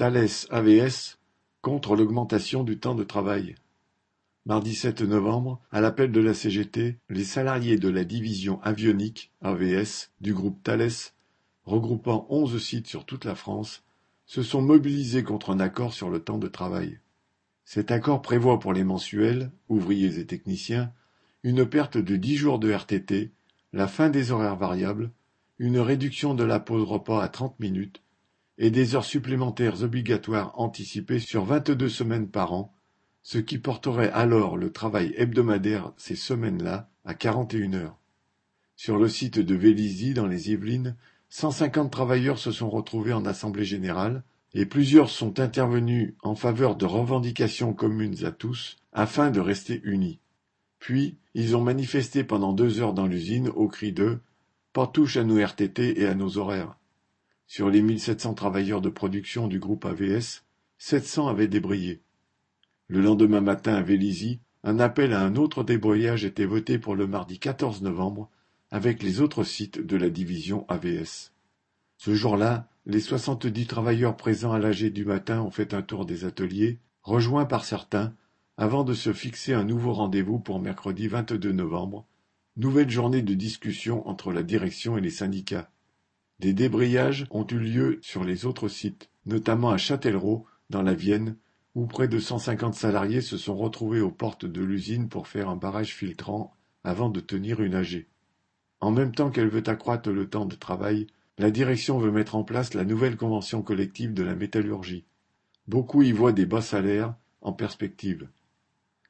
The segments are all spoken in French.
Thales AVS contre l'augmentation du temps de travail. Mardi 7 novembre, à l'appel de la CGT, les salariés de la division avionique AVS du groupe Thales, regroupant onze sites sur toute la France, se sont mobilisés contre un accord sur le temps de travail. Cet accord prévoit pour les mensuels, ouvriers et techniciens, une perte de dix jours de RTT, la fin des horaires variables, une réduction de la pause repas à trente minutes et des heures supplémentaires obligatoires anticipées sur vingt-deux semaines par an, ce qui porterait alors le travail hebdomadaire ces semaines-là à quarante et une heures. Sur le site de Vélizy, dans les Yvelines, cent cinquante travailleurs se sont retrouvés en assemblée générale et plusieurs sont intervenus en faveur de revendications communes à tous afin de rester unis. Puis, ils ont manifesté pendant deux heures dans l'usine au cri de Pas touche à nos RTT et à nos horaires. Sur les 1700 travailleurs de production du groupe AVS, 700 avaient débrayé. Le lendemain matin à Vélizy, un appel à un autre débrayage était voté pour le mardi 14 novembre avec les autres sites de la division AVS. Ce jour-là, les 70 travailleurs présents à l'AG du matin ont fait un tour des ateliers, rejoints par certains, avant de se fixer un nouveau rendez-vous pour mercredi 22 novembre, nouvelle journée de discussion entre la direction et les syndicats. Des débrayages ont eu lieu sur les autres sites, notamment à Châtellerault, dans la Vienne, où près de 150 salariés se sont retrouvés aux portes de l'usine pour faire un barrage filtrant avant de tenir une AG. En même temps qu'elle veut accroître le temps de travail, la direction veut mettre en place la nouvelle convention collective de la métallurgie. Beaucoup y voient des bas salaires en perspective.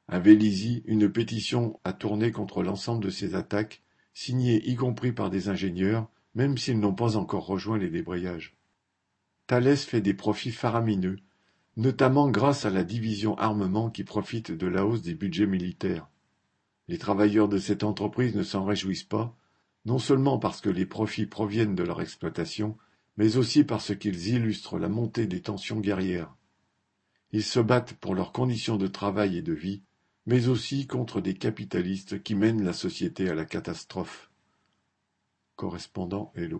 À Vélizy, une pétition a tourné contre l'ensemble de ces attaques, signée y compris par des ingénieurs, même s'ils n'ont pas encore rejoint les débrayages. Thales fait des profits faramineux, notamment grâce à la division armement qui profite de la hausse des budgets militaires. Les travailleurs de cette entreprise ne s'en réjouissent pas, non seulement parce que les profits proviennent de leur exploitation, mais aussi parce qu'ils illustrent la montée des tensions guerrières. Ils se battent pour leurs conditions de travail et de vie, mais aussi contre des capitalistes qui mènent la société à la catastrophe. Correspondant Hello.